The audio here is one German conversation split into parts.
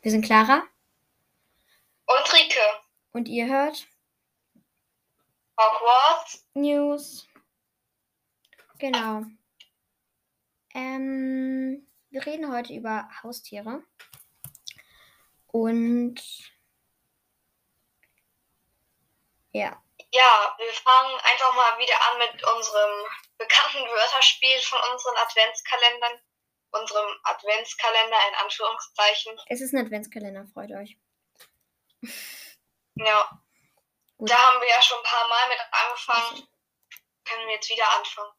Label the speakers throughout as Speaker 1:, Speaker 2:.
Speaker 1: Wir sind Clara
Speaker 2: Und Rike.
Speaker 1: und ihr hört
Speaker 2: Hogwarts.
Speaker 1: News. Genau. Ähm, wir reden heute über Haustiere. Und ja,
Speaker 2: Ja, wir fangen einfach mal wieder an mit unserem bekannten Wörterspiel von unseren Adventskalendern. Unserem Adventskalender in Anführungszeichen.
Speaker 1: es ist ein Adventskalender, freut euch.
Speaker 2: Ja,
Speaker 1: Gut.
Speaker 2: da haben wir ja schon ein paar Mal mit angefangen. Können wir jetzt wieder anfangen.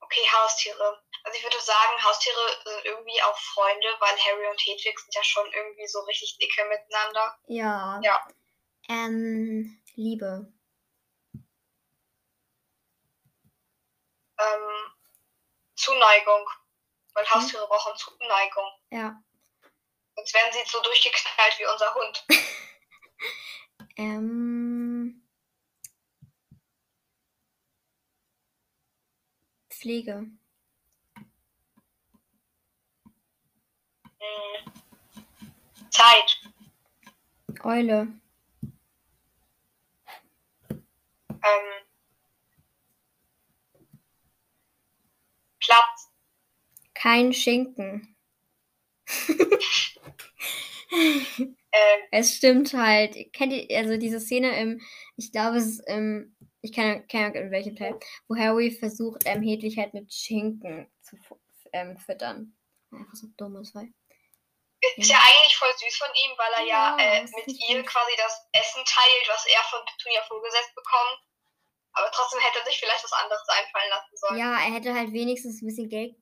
Speaker 2: Okay, Haustiere. Also ich würde sagen, Haustiere sind irgendwie auch Freunde, weil Harry und Hedwig sind ja schon irgendwie so richtig dicke miteinander.
Speaker 1: Ja.
Speaker 2: Ja.
Speaker 1: Ähm, Liebe.
Speaker 2: Ähm, Zuneigung. Weil Haustiere brauchen Zuneigung.
Speaker 1: Ja.
Speaker 2: Sonst werden sie so durchgeknallt wie unser Hund.
Speaker 1: Ähm, Pflege.
Speaker 2: Hm. Zeit.
Speaker 1: Eule.
Speaker 2: Ähm, Platz.
Speaker 1: Kein Schinken.
Speaker 2: Ähm,
Speaker 1: Es stimmt halt. Kennt ihr, also diese Szene im, ich glaube, es ist im, ich kann keine in welchem Teil, wo Harry versucht, ähm, Hedwig halt mit Schinken zu ähm, füttern. Einfach so dumm ist, weil.
Speaker 2: ist ja eigentlich voll süß von ihm, weil er ja,
Speaker 1: Ja,
Speaker 2: äh, mit ihr
Speaker 1: süß.
Speaker 2: quasi das Essen teilt, was er von Petunia vorgesetzt bekommt. Aber trotzdem hätte er sich vielleicht was anderes einfallen lassen sollen.
Speaker 1: Ja, er hätte halt wenigstens ein bisschen Geld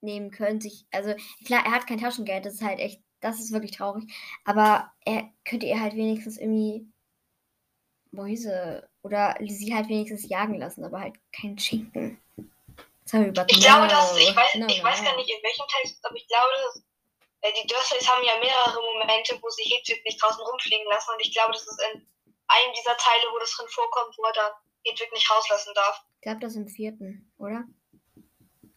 Speaker 1: nehmen können. Sich, also klar, er hat kein Taschengeld, das ist halt echt, das ist wirklich traurig. Aber er könnte ihr halt wenigstens irgendwie Mäuse oder sie halt wenigstens jagen lassen, aber halt kein Schinken. Das habe ich
Speaker 2: glaube, dass, ich weiß,
Speaker 1: No,
Speaker 2: ich weiß
Speaker 1: no.
Speaker 2: gar nicht, in welchem Teil aber ich glaube, dass, äh, die Dursleys haben ja mehrere Momente, wo sie Hedwig nicht draußen rumfliegen lassen. Und ich glaube, das ist in einem dieser Teile, wo das drin vorkommt, wo er dann Hedwig nicht rauslassen darf.
Speaker 1: Ich glaube, das ist im vierten, oder?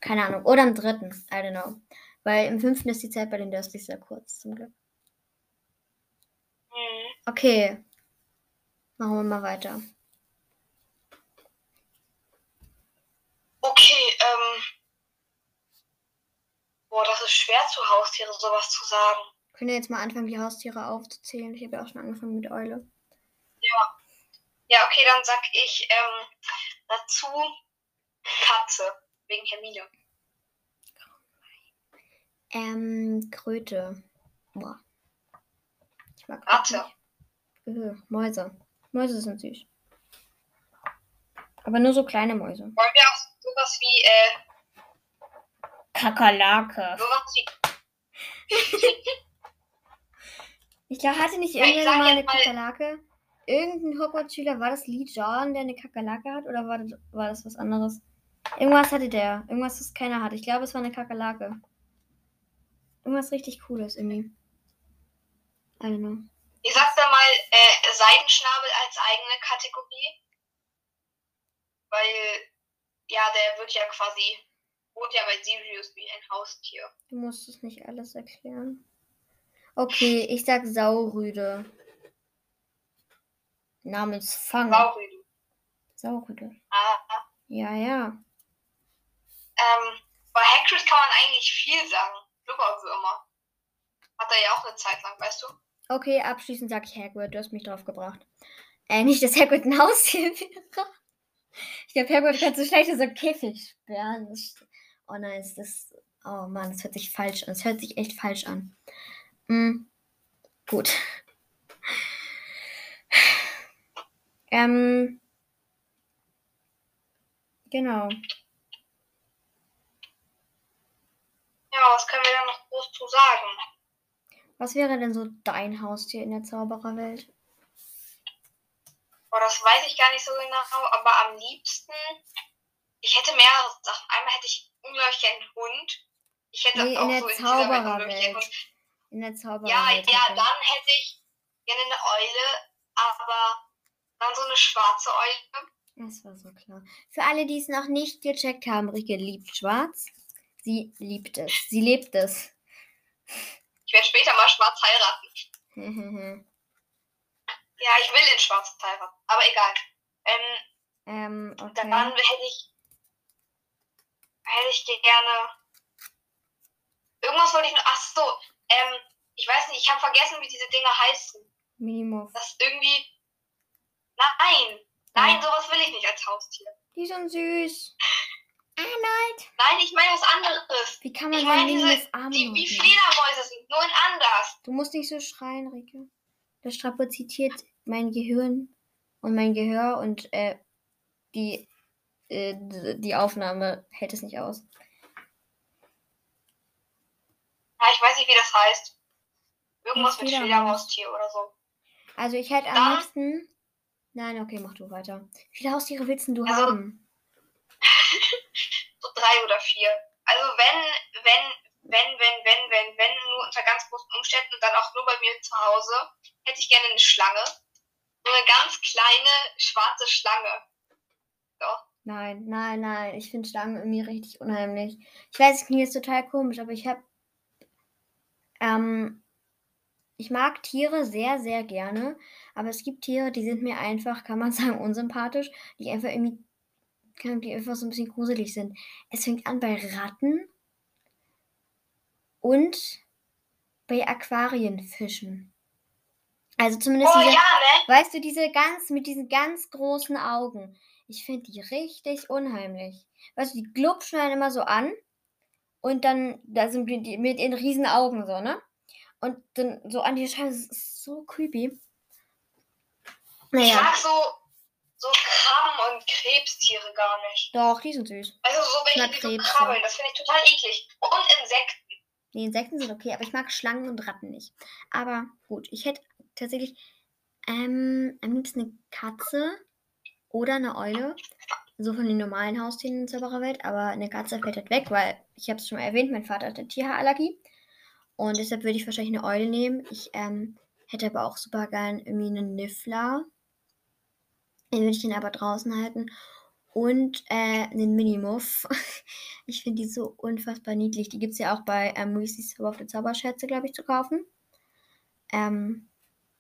Speaker 1: Keine Ahnung. Oder im dritten. I don't know. Weil im fünften ist die Zeit bei den Dursleys sehr kurz, zum Glück.
Speaker 2: Hm.
Speaker 1: Okay. Machen wir mal weiter.
Speaker 2: Okay, ähm. Boah, das ist schwer zu Haustiere sowas zu sagen.
Speaker 1: Können wir jetzt mal anfangen, die Haustiere aufzuzählen? Ich habe ja auch schon angefangen mit Eule.
Speaker 2: Ja, okay, dann sag ich ähm, dazu Katze. Wegen Hermine.
Speaker 1: Ähm, Kröte. Boah. Ich mag
Speaker 2: Ratte.
Speaker 1: Äh, Mäuse. Mäuse sind süß. Aber nur so kleine Mäuse.
Speaker 2: Wollen wir auch sowas wie, äh,
Speaker 1: Kakerlake.
Speaker 2: sowas wie.
Speaker 1: Ich glaube, hatte nicht
Speaker 2: Ja,
Speaker 1: irgendwer mal eine
Speaker 2: mal-
Speaker 1: Kakerlake? Irgendein Hogwarts-Schüler, war das Lee Jordan, der eine Kakerlake hat? Oder war das, war das was anderes? Irgendwas hatte der. Irgendwas, das keiner hat. Ich glaube, es war eine Kakerlake. Irgendwas richtig Cooles irgendwie. I don't know.
Speaker 2: Ich sag da mal äh, Seidenschnabel als eigene Kategorie. Weil, ja, der wird ja quasi, wohnt ja bei Sirius wie ein Haustier.
Speaker 1: Du musst es nicht alles erklären. Okay, ich sag Saurüde. Namens Fang.
Speaker 2: Saurüden.
Speaker 1: Saurüde.
Speaker 2: Ah,
Speaker 1: Ja, ja.
Speaker 2: Ähm, bei Hagrid kann man eigentlich viel sagen. Blubberwürmer. Hat er ja auch eine Zeit lang, weißt du?
Speaker 1: Okay, abschließend sag ich Hagrid. Du hast mich drauf gebracht. Äh, nicht, dass Hagrid ein Haustier wäre. Ich glaube, Hagrid könnte so schlecht so Käfig sperren. Oh nein, ist das... Oh Mann, das hört sich falsch an. Das hört sich echt falsch an. Hm, gut. Ähm... Genau.
Speaker 2: Ja, was können wir da noch groß zu sagen?
Speaker 1: Was wäre denn so dein Haustier in der Zaubererwelt?
Speaker 2: Boah, das weiß ich gar nicht so genau, aber am liebsten, ich hätte mehrere Sachen. Einmal hätte ich unglaublich gern einen Hund. Ich hätte
Speaker 1: Nee, in
Speaker 2: auch
Speaker 1: der
Speaker 2: so in unglaublich
Speaker 1: Zaubererwelt. In der
Speaker 2: Ja,
Speaker 1: Zaubererwelt.
Speaker 2: ja,
Speaker 1: hätte ich.
Speaker 2: dann hätte ich gerne eine Eule, aber dann so eine schwarze Eule.
Speaker 1: Das war so klar. Für alle, die es noch nicht gecheckt haben, Rike liebt schwarz. Sie liebt es. Sie lebt es.
Speaker 2: Ich werde später mal schwarz heiraten. ja, ich will in schwarz heiraten, aber egal. Ähm,
Speaker 1: ähm, okay.
Speaker 2: Dann hätte ich, hätte ich gerne. Irgendwas wollte ich noch. Ach so, ähm, ich weiß nicht, ich habe vergessen, wie diese Dinger heißen.
Speaker 1: Minimov.
Speaker 2: Das irgendwie. Nein, nein, ja. sowas will ich nicht als Haustier.
Speaker 1: Die sind süß. Arnold.
Speaker 2: Nein, ich meine was anderes.
Speaker 1: Wie kann man
Speaker 2: ich
Speaker 1: meine
Speaker 2: diese, die, Wie Fledermäuse sind, nur in anders.
Speaker 1: Du musst nicht so schreien, Rike. Das strapaziert mein Gehirn und mein Gehör und äh, die, äh, die Aufnahme hält es nicht aus.
Speaker 2: Ja, ich weiß nicht, wie das heißt. Irgendwas mit Fledermaustier oder so.
Speaker 1: Also ich hätte am liebsten. Nein, okay, mach du weiter. Wie viele Haustiere willst du also, haben?
Speaker 2: so drei oder vier. Also wenn, wenn, wenn, wenn, wenn, wenn, wenn, nur unter ganz großen Umständen und dann auch nur bei mir zu Hause, hätte ich gerne eine Schlange. So eine ganz kleine schwarze Schlange. Doch.
Speaker 1: Nein, nein, nein. Ich finde Schlangen irgendwie richtig unheimlich. Ich weiß, es klingt jetzt total komisch, aber ich habe. Ähm, ich mag Tiere sehr, sehr gerne. Aber es gibt Tiere, die sind mir einfach, kann man sagen, unsympathisch. Die einfach irgendwie. Die einfach so ein bisschen gruselig sind. Es fängt an bei Ratten und bei Aquarienfischen. Also zumindest
Speaker 2: oh,
Speaker 1: diese,
Speaker 2: ja, ne?
Speaker 1: weißt du, diese ganz, mit diesen ganz großen Augen. Ich finde die richtig unheimlich. Weißt du, die glubschen dann immer so an und dann, da sind die mit ihren riesen Augen so, ne? Und dann so an die Scheibe, das ist so creepy.
Speaker 2: Naja. Ich mag so, so Krabben und Krebstiere gar nicht.
Speaker 1: Doch, die sind süß.
Speaker 2: Also so welche, die so krabbeln, das finde ich total eklig. Und Insekten.
Speaker 1: Die Insekten sind okay, aber ich mag Schlangen und Ratten nicht. Aber gut, ich hätte tatsächlich ähm, am liebsten eine Katze oder eine Eule. So von den normalen Haustieren in Zaubererwelt. Aber eine Katze fällt halt weg, weil ich habe es schon mal erwähnt, mein Vater hat eine Tierhaarallergie. Und deshalb würde ich wahrscheinlich eine Eule nehmen. Ich ähm, hätte aber auch super gern irgendwie einen Niffler. Den würde ich den aber draußen halten. Und äh, einen Minimuff. ich finde die so unfassbar niedlich. Die gibt es ja auch bei ähm, Reese's Zauber auf der Zauberschätze, glaube ich, zu kaufen. Ähm,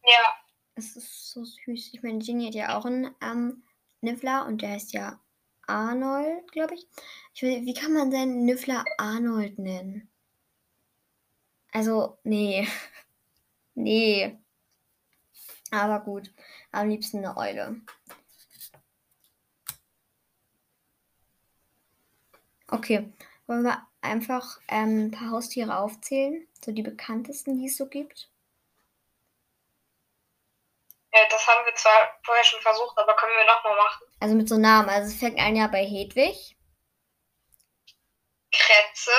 Speaker 2: ja.
Speaker 1: Es ist so süß. Ich meine, Ginny hat ja auch einen ähm, Niffler und der heißt ja Arnold, glaube ich. ich will, wie kann man seinen Niffler Arnold nennen? Also, nee. nee. Aber gut. Am liebsten eine Eule. Okay. Wollen wir einfach ähm, ein paar Haustiere aufzählen? So die bekanntesten, die es so gibt?
Speaker 2: Ja, das haben wir zwar vorher schon versucht, aber können wir nochmal machen.
Speaker 1: Also mit so Namen. Also es fängt ein Jahr bei Hedwig.
Speaker 2: Kretze.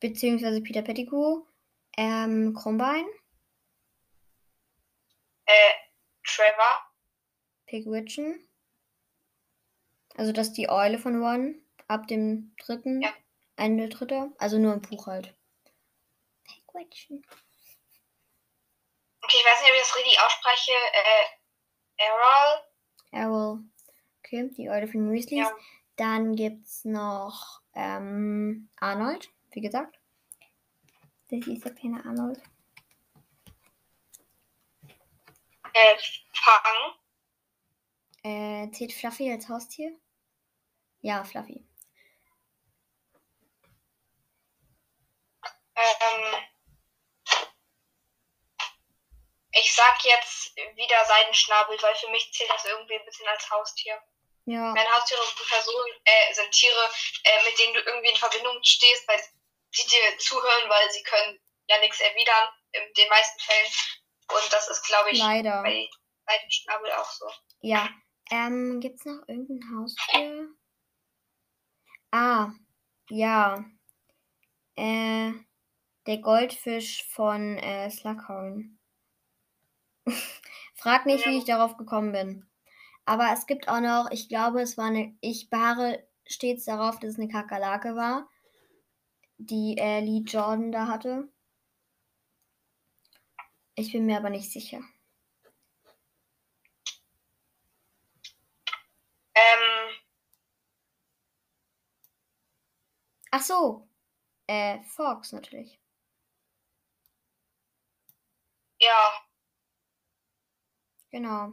Speaker 1: Beziehungsweise Peter Pettigrew. Ähm, Krummbein.
Speaker 2: Äh, Trevor.
Speaker 1: Pigwitchen. Also das ist die Eule von One. Ab dem dritten. Ja. Ende dritter. Also nur im Buch halt. Pigwitchen.
Speaker 2: Okay, ich weiß nicht, ob ich das richtig ausspreche. Äh, Errol.
Speaker 1: Errol. Okay, die Eule von Weasleys. Ja. Dann gibt's noch ähm, Arnold, wie gesagt. Das ist der kleine Arnold.
Speaker 2: Äh, Fang.
Speaker 1: Äh, zählt Fluffy als Haustier? Ja, Fluffy.
Speaker 2: Ähm, ich sag jetzt wieder Seidenschnabel, weil für mich zählt das irgendwie ein bisschen als Haustier.
Speaker 1: Ja.
Speaker 2: Meine Haustiere sind Personen, äh, sind Tiere, äh, mit denen du irgendwie in Verbindung stehst, weil sie dir zuhören, weil sie können ja nichts erwidern, in den meisten Fällen. Und das ist, glaube ich,
Speaker 1: Leider.
Speaker 2: bei Seidenschnabel auch so.
Speaker 1: Ja. Ähm, gibt's noch irgendein Haustier? Ah, ja. Äh, der Goldfisch von äh, Slughorn. Frag nicht, ja. wie ich darauf gekommen bin. Aber es gibt auch noch, ich glaube, es war eine, ich beharre stets darauf, dass es eine Kakerlake war, die äh, Lee Jordan da hatte. Ich bin mir aber nicht sicher.
Speaker 2: Ähm.
Speaker 1: Ach so. Äh, Fox natürlich. Genau.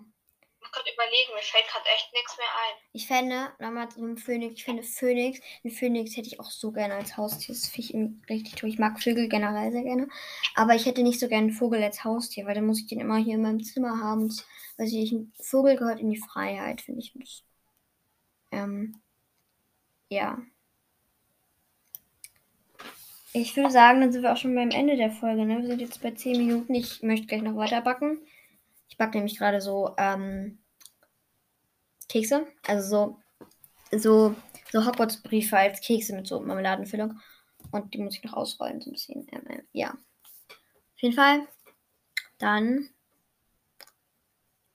Speaker 2: Ich gerade überlegen, mir fällt gerade echt nichts mehr ein.
Speaker 1: Ich fände, nochmal zum Phönix, ich finde Phönix, einen Phönix hätte ich auch so gerne als Haustier. Das finde ich richtig toll. Ich mag Vögel generell sehr gerne. Aber ich hätte nicht so gerne einen Vogel als Haustier, weil dann muss ich den immer hier in meinem Zimmer haben. Und, weiß ich, ein Vogel gehört in die Freiheit, finde ich. Ähm, ja. Ich würde sagen, dann sind wir auch schon beim Ende der Folge. Ne? Wir sind jetzt bei 10 Minuten. Ich möchte gleich noch weiter backen. Ich backe nämlich gerade so ähm, Kekse. Also so, so, so Hogwarts-Briefe als Kekse mit so Marmeladenfüllung. Und die muss ich noch ausrollen, so ein bisschen. Ähm, äh, ja. Auf jeden Fall. Dann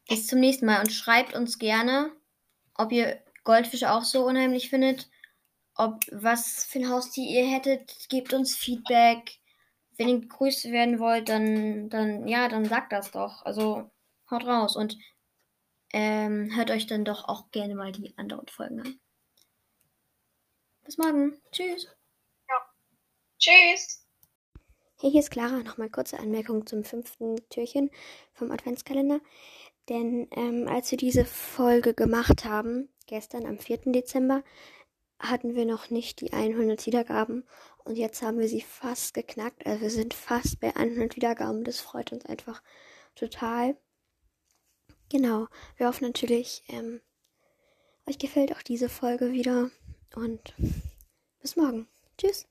Speaker 1: bis zum nächsten Mal und schreibt uns gerne, ob ihr Goldfische auch so unheimlich findet ob was für ein Haustier ihr hättet, gebt uns Feedback. Wenn ihr gegrüßt werden wollt, dann, dann, ja, dann sagt das doch. Also haut raus und ähm, hört euch dann doch auch gerne mal die anderen Folgen an. Bis morgen. Tschüss.
Speaker 2: Ja. Tschüss.
Speaker 1: Hey, hier ist Clara. Nochmal kurze Anmerkung zum fünften Türchen vom Adventskalender. Denn ähm, als wir diese Folge gemacht haben, gestern am 4. Dezember, hatten wir noch nicht die 100 Wiedergaben und jetzt haben wir sie fast geknackt. Also wir sind fast bei 100 Wiedergaben. Das freut uns einfach total. Genau, wir hoffen natürlich, ähm, euch gefällt auch diese Folge wieder und bis morgen. Tschüss.